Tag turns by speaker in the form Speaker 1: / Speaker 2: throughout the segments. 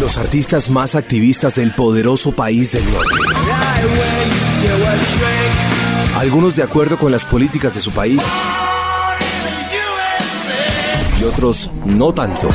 Speaker 1: Los artistas más activistas del poderoso país del norte. Algunos de acuerdo con las políticas de su país y otros no tanto.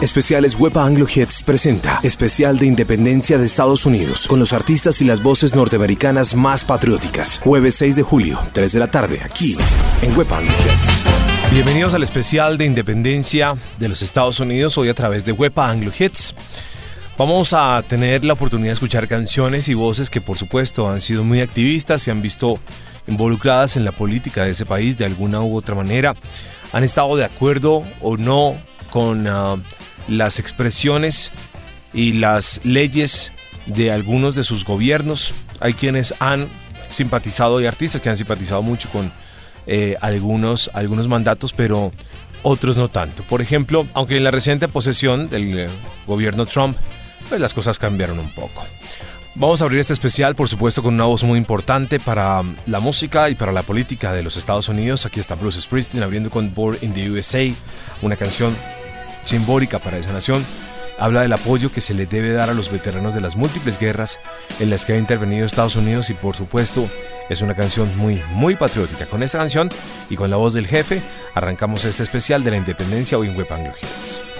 Speaker 1: Especiales Wepa Anglo Hits presenta Especial de Independencia de Estados Unidos con los artistas y las voces norteamericanas más patrióticas. Jueves 6 de julio, 3 de la tarde, aquí en Wepa Anglo Hits. Bienvenidos al especial de Independencia de los Estados Unidos, hoy a través de Wepa Anglo Hits. Vamos a tener la oportunidad de escuchar canciones y voces que por supuesto han sido muy activistas, y han visto involucradas en la política de ese país de alguna u otra manera, han estado de acuerdo o no con uh, las expresiones y las leyes de algunos de sus gobiernos. Hay quienes han simpatizado y artistas que han simpatizado mucho con eh, algunos, algunos mandatos, pero otros no tanto. Por ejemplo, aunque en la reciente posesión del eh, gobierno Trump, pues las cosas cambiaron un poco. Vamos a abrir este especial, por supuesto, con una voz muy importante para la música y para la política de los Estados Unidos. Aquí está Bruce Springsteen abriendo con Born in the USA, una canción simbólica para esa nación, habla del apoyo que se le debe dar a los veteranos de las múltiples guerras en las que ha intervenido Estados Unidos y por supuesto es una canción muy, muy patriótica. Con esa canción y con la voz del jefe arrancamos este especial de la independencia hoy en.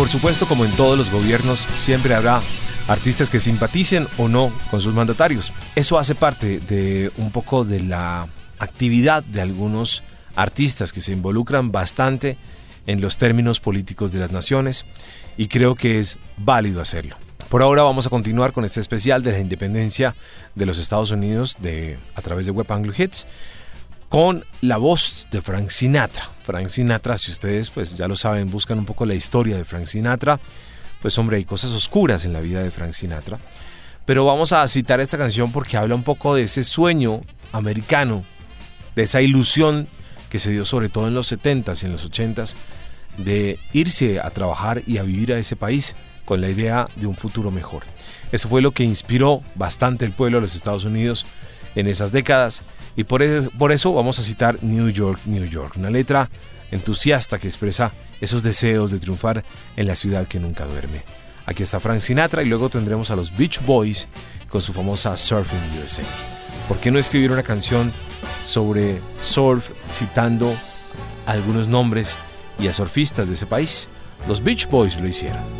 Speaker 1: Por supuesto, como en todos los gobiernos, siempre habrá artistas que simpaticen o no con sus mandatarios. Eso hace parte de un poco de la actividad de algunos artistas que se involucran bastante en los términos políticos de las naciones y creo que es válido hacerlo. Por ahora vamos a continuar con este especial de la independencia de los Estados Unidos a través de Web Anglo Hits con la voz de Frank Sinatra. Frank Sinatra, si ustedes pues ya lo saben, buscan un poco la historia de Frank Sinatra, pues hombre, hay cosas oscuras en la vida de Frank Sinatra. Pero vamos a citar esta canción porque habla un poco de ese sueño americano, de esa ilusión que se dio sobre todo en los 70s y en los 80s de irse a trabajar y a vivir a ese país con la idea de un futuro mejor. Eso fue lo que inspiró bastante el pueblo de los Estados Unidos en esas décadas y por, eso vamos a citar New York, New York, una letra entusiasta que expresa esos deseos de triunfar en la ciudad que nunca duerme. Aquí está Frank Sinatra y luego tendremos a los Beach Boys con su famosa Surfing USA. ¿Por qué no escribir una canción sobre surf citando algunos nombres y a surfistas de ese país? Los Beach Boys lo hicieron.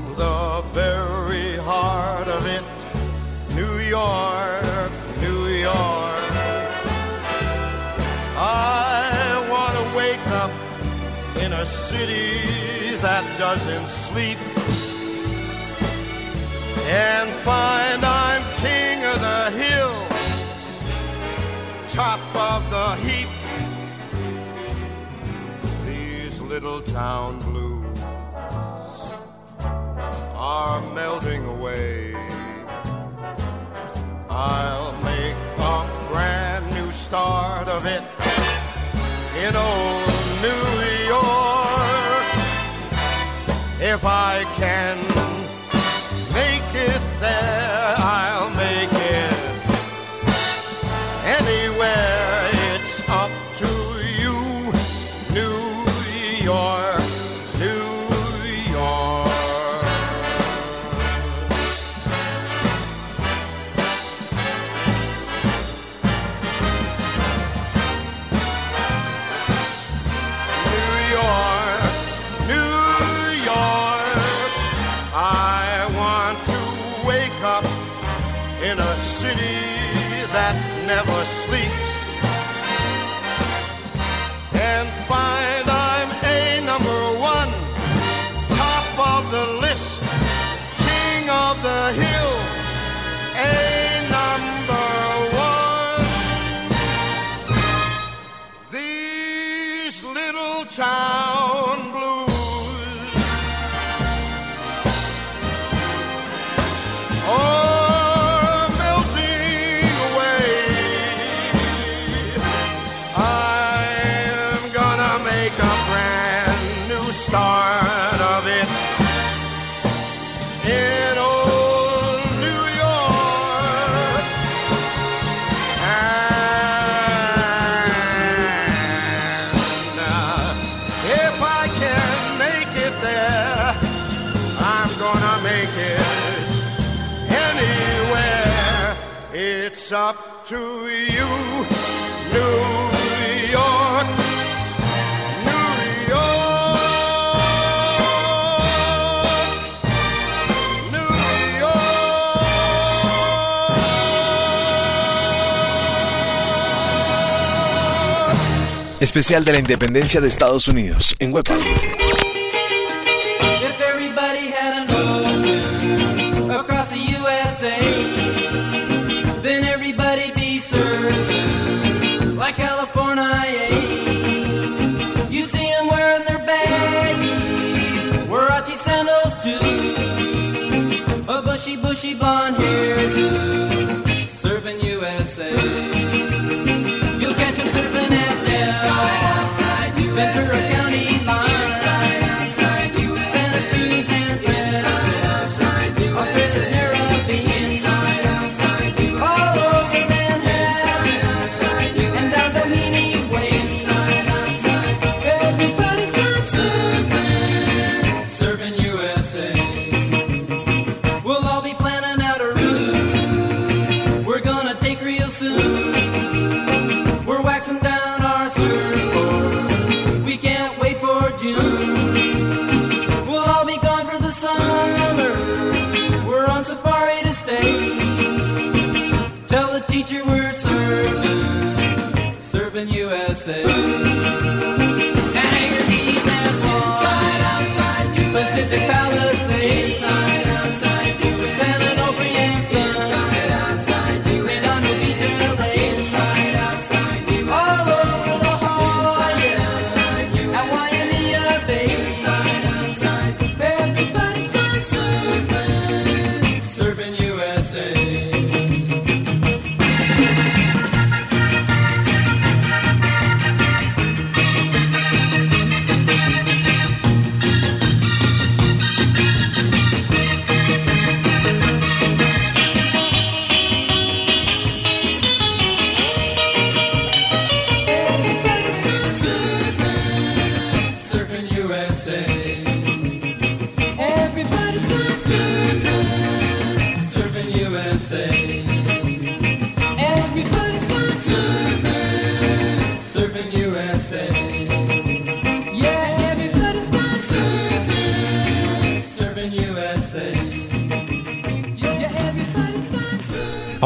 Speaker 2: the very heart of it, New York, New York. I want to wake up in a city that doesn't sleep and find I'm king of the hill, top of the heap. These little town blues are melting away. I'll make a brand new start of it in old New York. If I to you, New York.
Speaker 1: Especial de la Independencia de Estados Unidos en Web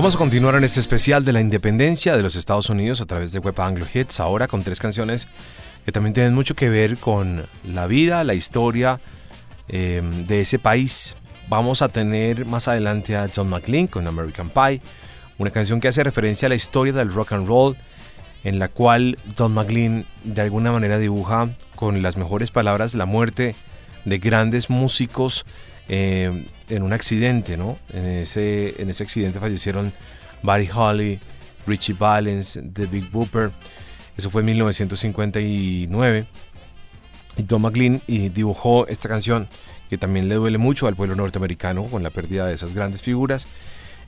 Speaker 1: Vamos a continuar en este especial de la independencia de los Estados Unidos a través de Web Anglo Hits, ahora con tres canciones que también tienen mucho que ver con la vida, la historia eh, de ese país. Vamos a tener más adelante a John McLean con American Pie, una canción que hace referencia a la historia del rock and roll, en la cual John McLean de alguna manera dibuja con las mejores palabras la muerte de grandes músicos eh, en un accidente, ¿no? En ese, en ese accidente fallecieron Buddy Holly, Richie Valens, The Big Booper. Eso fue en 1959. Y Tom McLean dibujó esta canción que también le duele mucho al pueblo norteamericano con la pérdida de esas grandes figuras.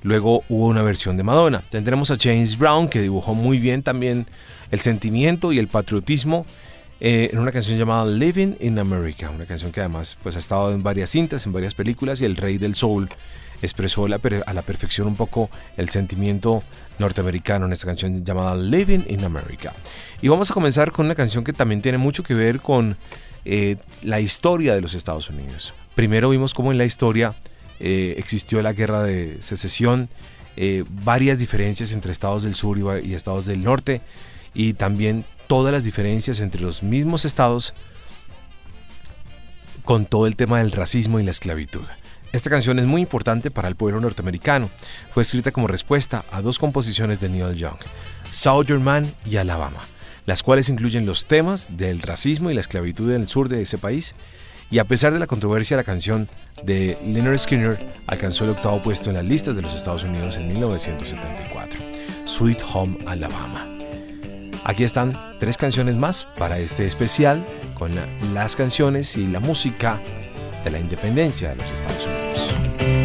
Speaker 1: Luego hubo una versión de Madonna. Tendremos a James Brown que dibujó muy bien también el sentimiento y el patriotismo eh, en una canción llamada Living in America, una canción que además pues, ha estado en varias cintas, en varias películas y el rey del soul expresó a la perfección un poco el sentimiento norteamericano en esta canción llamada Living in America. Y vamos a comenzar con una canción que también tiene mucho que ver con eh, la historia de los Estados Unidos. Primero vimos cómo en la historia eh, existió la guerra de secesión, eh, varias diferencias entre estados del sur y estados del norte, y también todas las diferencias entre los mismos estados con todo el tema del racismo y la esclavitud. Esta canción es muy importante para el pueblo norteamericano. Fue escrita como respuesta a dos composiciones de Neil Young, Southern Man y Alabama, las cuales incluyen los temas del racismo y la esclavitud en el sur de ese país. Y a pesar de la controversia, la canción de Leonard Skinner alcanzó el octavo puesto en las listas de los Estados Unidos en 1974, Sweet Home Alabama. Aquí están tres canciones más para este especial con la- las canciones y la música de la independencia de los Estados Unidos.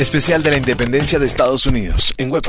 Speaker 3: Especial de la Independencia de Estados Unidos en Web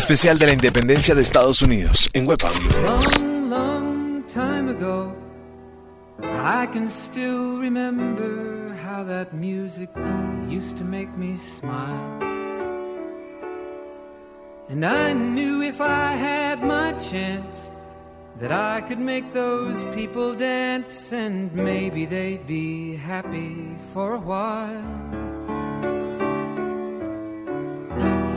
Speaker 3: Especial de la independencia de Estados Unidos en Web
Speaker 4: long, long time ago, I can still remember how that music used to make me smile. And I knew if I had my chance that I could make those people dance and maybe they'd be happy for a while.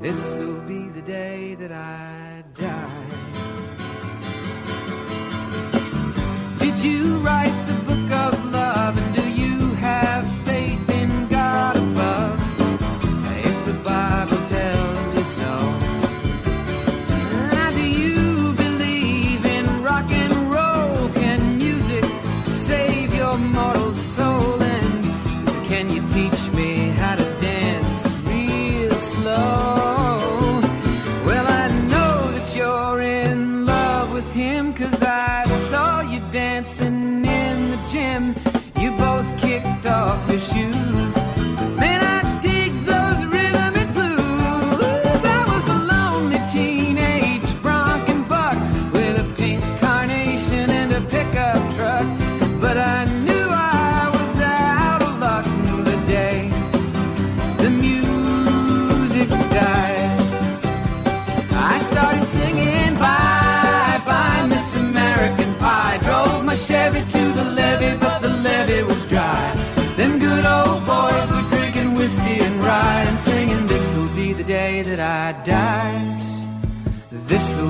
Speaker 4: This'll be the day that I die.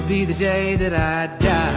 Speaker 4: Be the day that I die.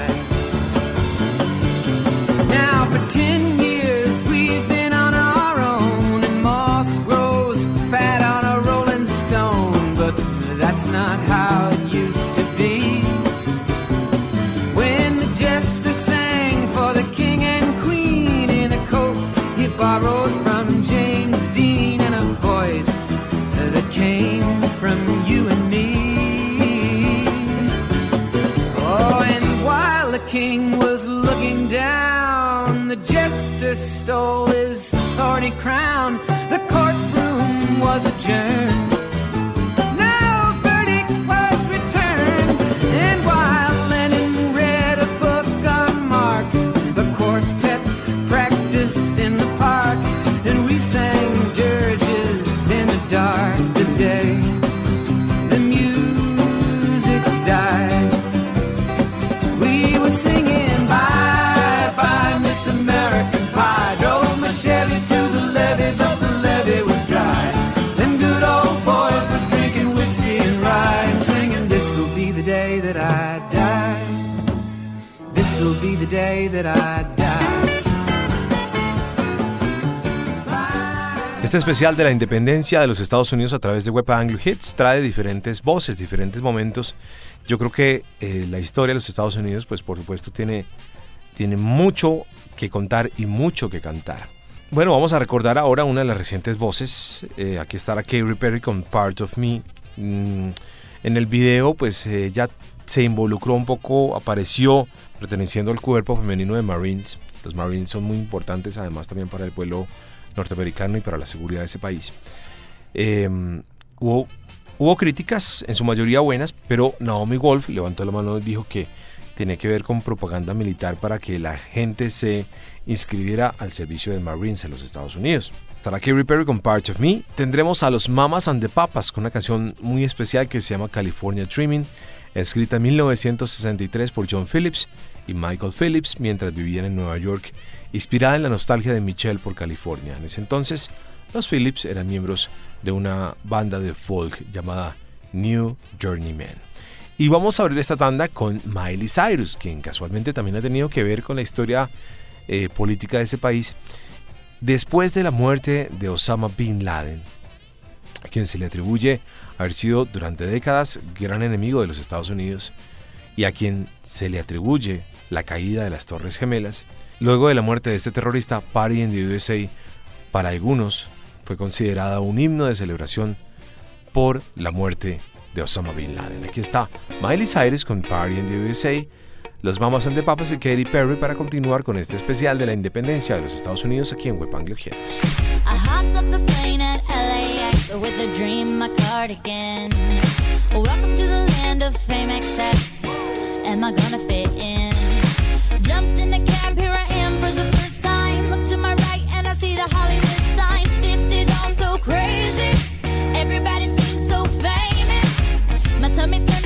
Speaker 4: Crown.
Speaker 1: Este especial de la independencia de los Estados Unidos a través de Web Anglo Hits trae diferentes voces, diferentes momentos. Yo creo que eh, la historia de los Estados Unidos, pues por supuesto, tiene, tiene mucho que contar y mucho que cantar. Bueno, vamos a recordar ahora una de las recientes voces. Eh, aquí está la Katy Perry con Part of Me. Mm, en el video, pues ella se involucró un poco, apareció perteneciendo al cuerpo femenino de Marines. Los Marines son muy importantes, además también para el pueblo norteamericano y para la seguridad de ese país. Eh, hubo, hubo críticas, en su mayoría buenas, pero Naomi Wolf levantó la mano y dijo que tenía que ver con propaganda militar para que la gente se inscribiera al servicio de Marines en los Estados Unidos. Estará Katy Perry con Part of Me. Tendremos a los Mamas and the Papas con una canción muy especial que se llama California Dreaming, escrita en 1963 por John Phillips y Michael Phillips mientras vivían en Nueva York, inspirada en la nostalgia de Michelle por California. En ese entonces, los Phillips eran miembros de una banda de folk llamada New Journeyman. Y vamos a abrir esta tanda con Miley Cyrus, quien casualmente también ha tenido que ver con la historia eh, política de ese país. Después de la muerte de Osama Bin Laden, a quien se le atribuye haber sido durante décadas gran enemigo de los Estados Unidos y a quien se le atribuye la caída de las Torres Gemelas, luego de la muerte de este terrorista, Party in the USA, para algunos fue considerada un himno de celebración por la muerte de Osama Bin Laden. Aquí está Miley Cyrus con Party in the USA, los Mamas and the Papas y Katy Perry para continuar con este especial de la independencia de los Estados Unidos aquí en Web Anglo Hits.
Speaker 5: with a dream, my cardigan. Welcome to the land of fame excess. Am I gonna fit in? Jumped in the cab, here I am for the first time. Look to my right and I see the Hollywood sign. This is all so crazy. Everybody seems so famous. My tummy's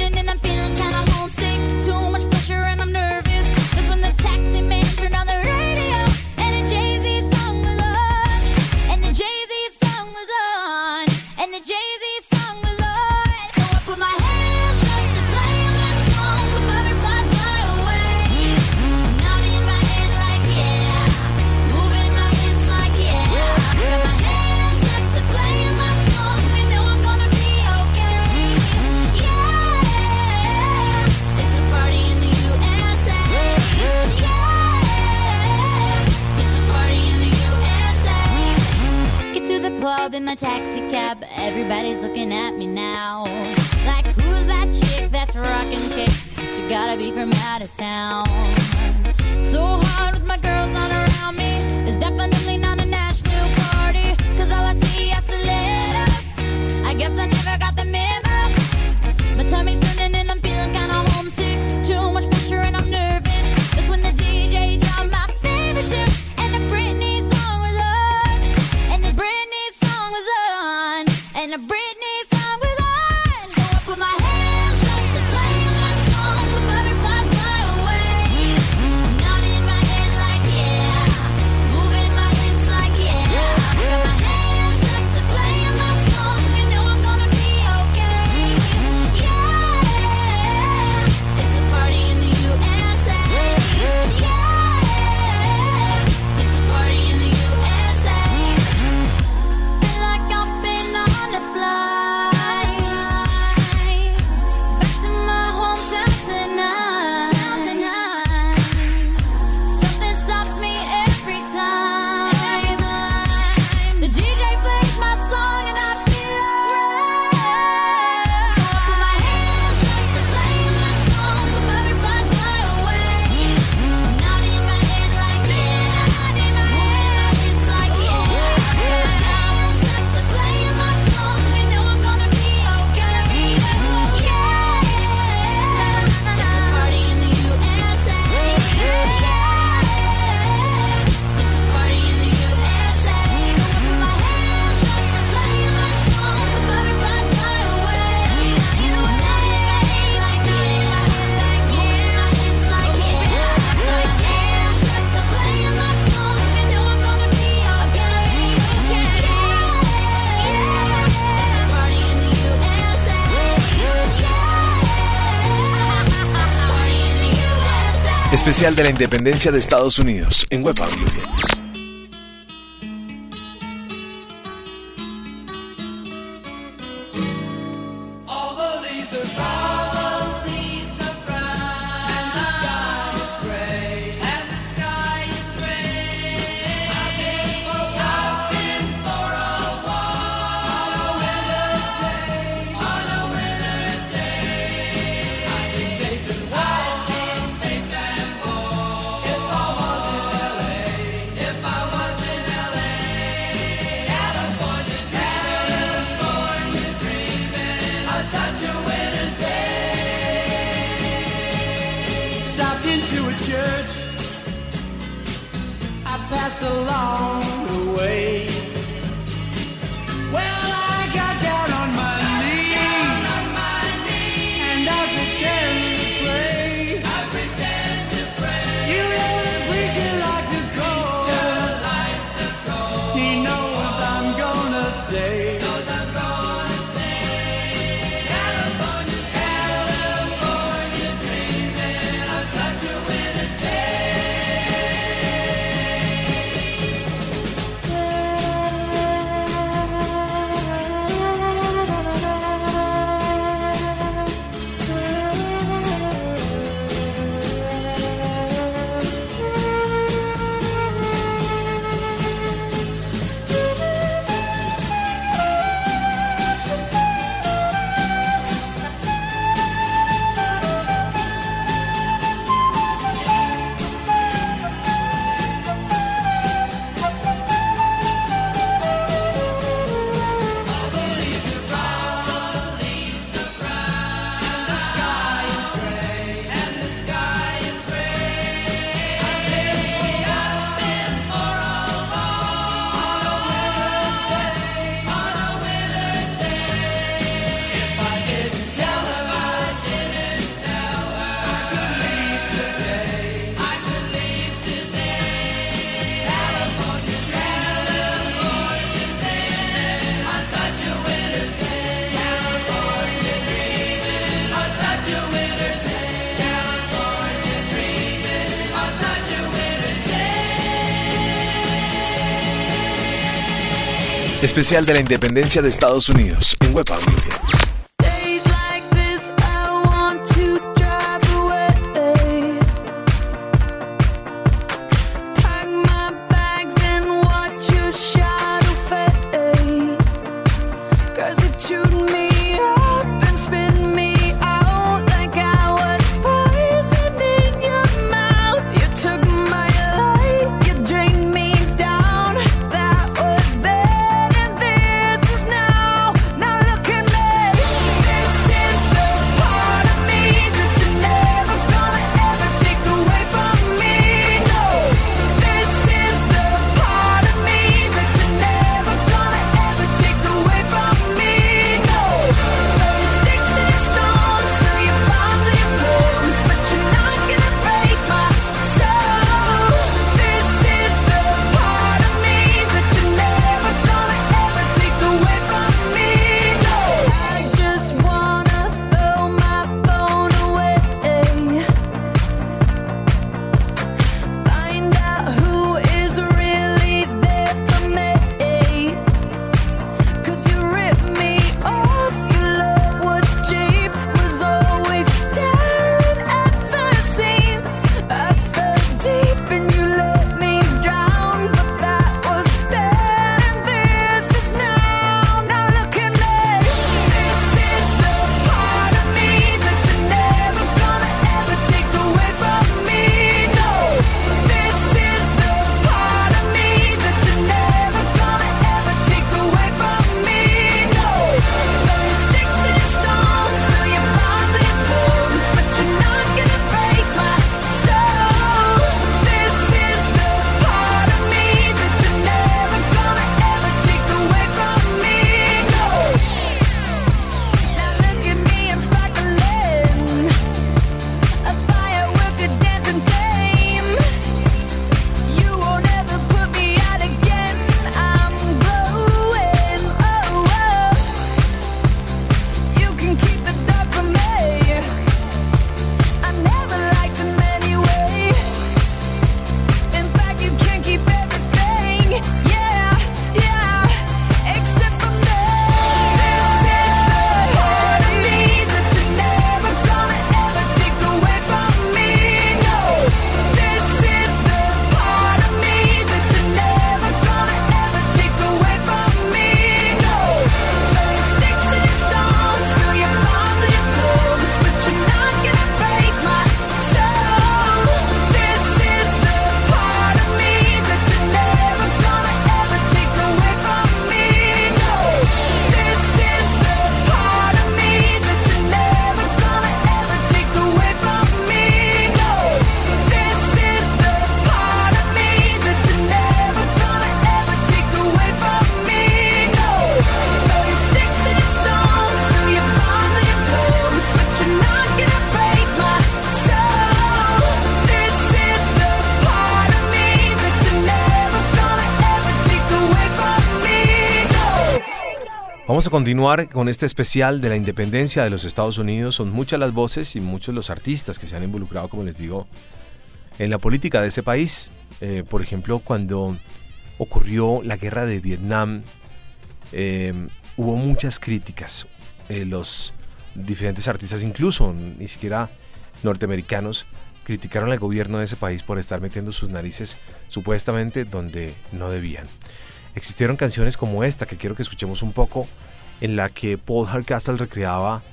Speaker 1: especial de la independencia de Estados Unidos en Web especial de la independencia de Estados Unidos en Webaudio. Continuar con este especial de la independencia de los Estados Unidos. Son muchas las voces y muchos los artistas que se han involucrado, como les digo, en la política de ese país. Eh, por ejemplo, cuando ocurrió la guerra de Vietnam, eh, hubo muchas críticas. Eh, los diferentes artistas, incluso ni siquiera norteamericanos, criticaron al gobierno de ese país por estar metiendo sus narices supuestamente donde no debían. Existieron canciones como esta que quiero que escuchemos un poco, en la que Paul Hardcastle recreaba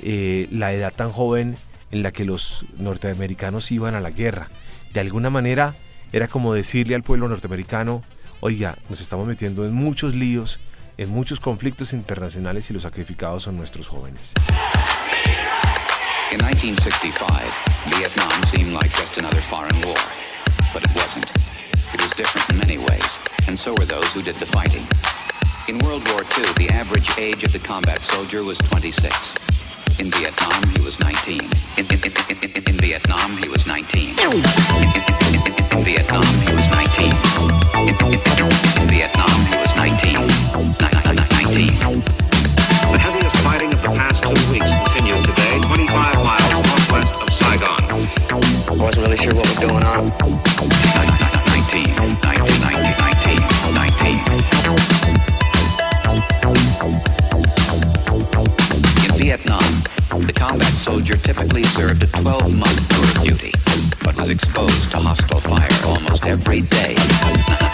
Speaker 1: eh, la edad tan joven en la que los norteamericanos iban a la guerra. De alguna manera era como decirle al pueblo norteamericano, oiga, nos estamos metiendo en muchos líos, en muchos conflictos internacionales y los sacrificados son nuestros jóvenes.
Speaker 6: In 1965, Vietnam seemed like just another foreign war. But it wasn't. It was different in many ways, and so were those who did the fighting. In World War II, the average age of the combat soldier was 26. In Vietnam, he was 19. In, in, in, in, Vietnam, he was 19. In, Vietnam, he was 19. In, in, in, in Vietnam, typically served a 12-month tour of duty, but was exposed to hostile fire almost every day.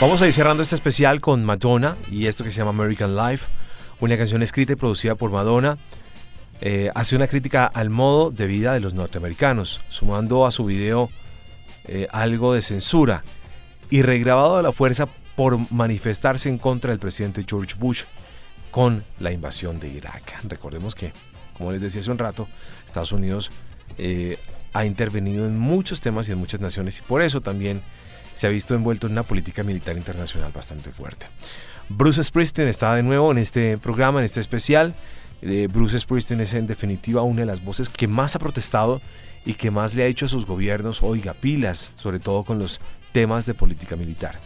Speaker 1: Vamos a ir cerrando este especial con Madonna y esto que se llama American Life, una canción escrita y producida por Madonna. Eh, hace una crítica al modo de vida de los norteamericanos, sumando a su video eh, algo de censura y regrabado a la fuerza por manifestarse en contra del presidente George Bush con la invasión de Irak. Recordemos que, como les decía hace un rato, Estados Unidos eh, ha intervenido en muchos temas y en muchas naciones y por eso también se ha visto envuelto en una política militar internacional bastante fuerte. Bruce Springsteen está de nuevo en este programa, en este especial.
Speaker 7: Eh, Bruce Springsteen es en definitiva una de las voces que más ha protestado y que más le ha dicho a sus gobiernos, oiga, pilas, sobre todo con los temas de política militar.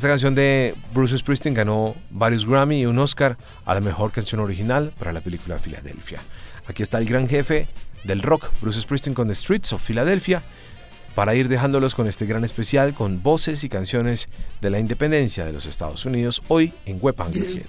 Speaker 7: Esta canción de Bruce Springsteen ganó varios Grammy y un Oscar a la mejor canción original para la película Filadelfia. Aquí está el gran jefe del rock, Bruce Springsteen con The Streets of Philadelphia, para ir dejándolos con este gran especial con voces y canciones de la independencia de los Estados Unidos hoy en Web
Speaker 8: Do
Speaker 7: Hits.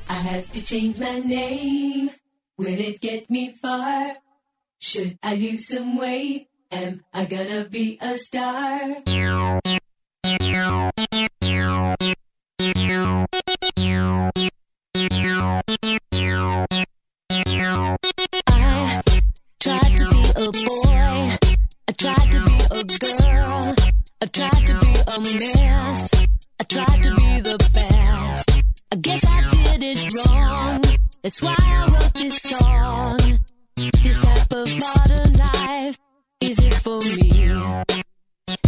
Speaker 9: That's why I wrote this song. This type of modern life, is it for me?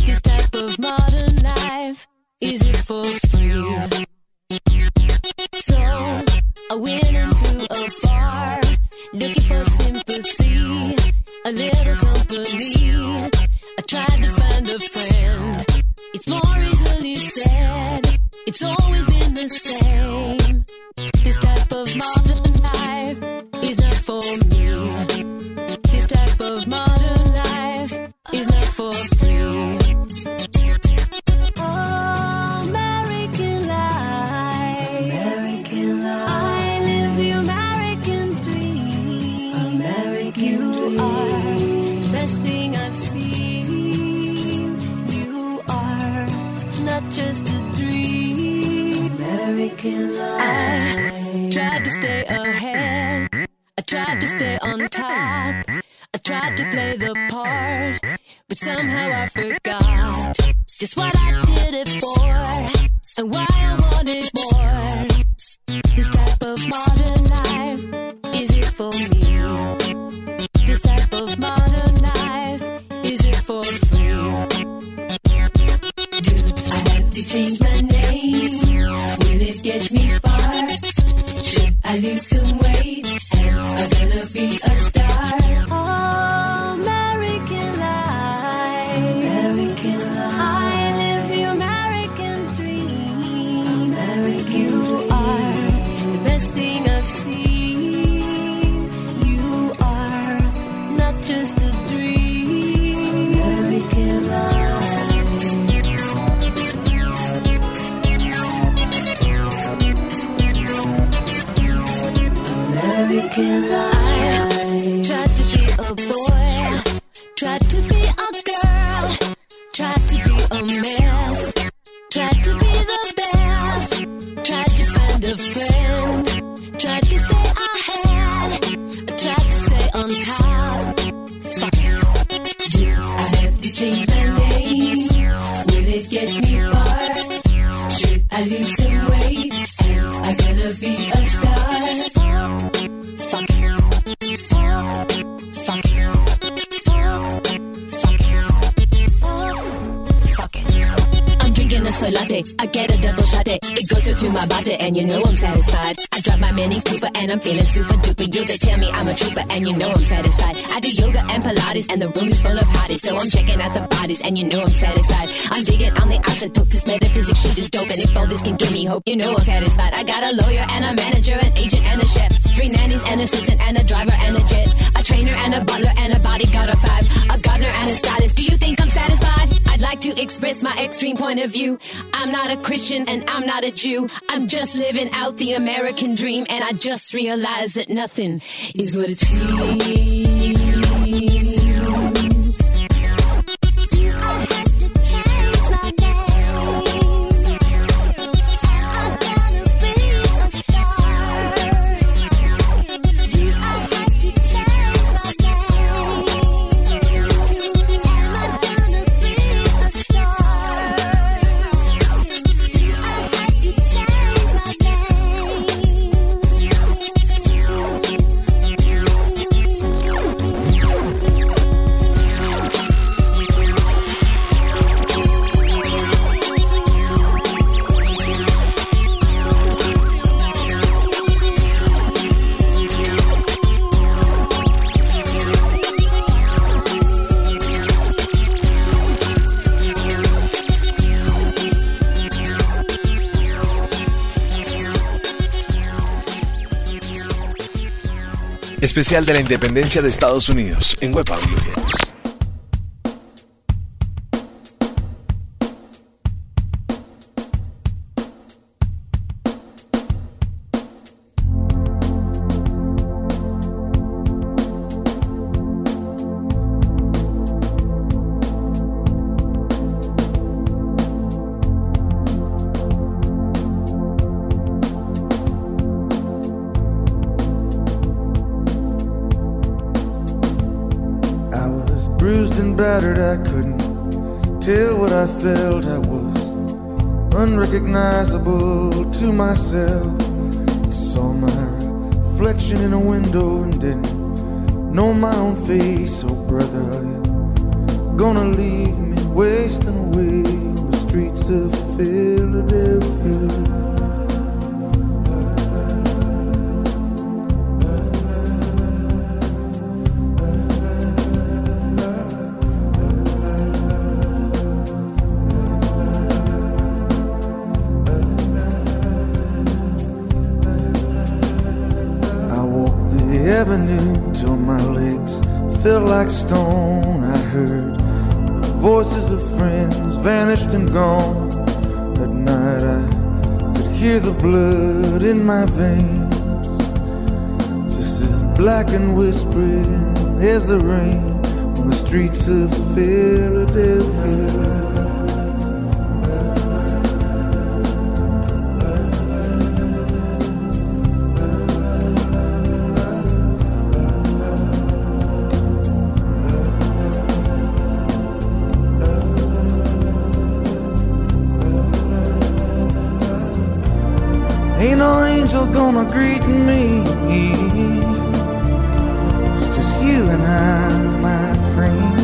Speaker 9: This type of modern life, is it for free? So I went into a bar looking for tried to stay on top. I tried to play the part, but somehow I forgot just what I did it for and why Cooper, and I'm feeling super duper. You they tell me I'm a trooper, and you know I'm satisfied. I do yoga and Pilates, and the room is full of hotties, so I'm checking out the bodies, and you know I'm satisfied. I'm digging on the isotope, this metaphysics shit is dope, and if all this can give me hope, you know I'm satisfied. I got a lawyer and a manager, an agent and a chef, three nannies, an assistant, and a driver and a jet, a trainer and a butler and a bodyguard of five, a gardener and a stylist. Do you think I'm satisfied? I'd like to express my extreme point of view. I'm not a Christian and I'm not a Jew. I'm just living out the American dream, and I just realized that nothing is what it seems.
Speaker 1: Especial de la Independencia de Estados Unidos en Web Anglo
Speaker 10: myself. Greet me. It's just you and I, my friend.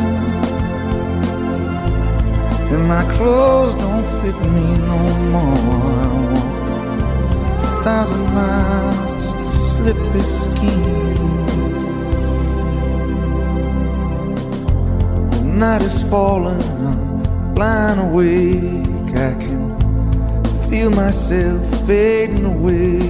Speaker 10: And my clothes don't fit me no more. I walk a thousand miles just to slip this skin. The night is falling, I'm lying awake. I can feel myself fading away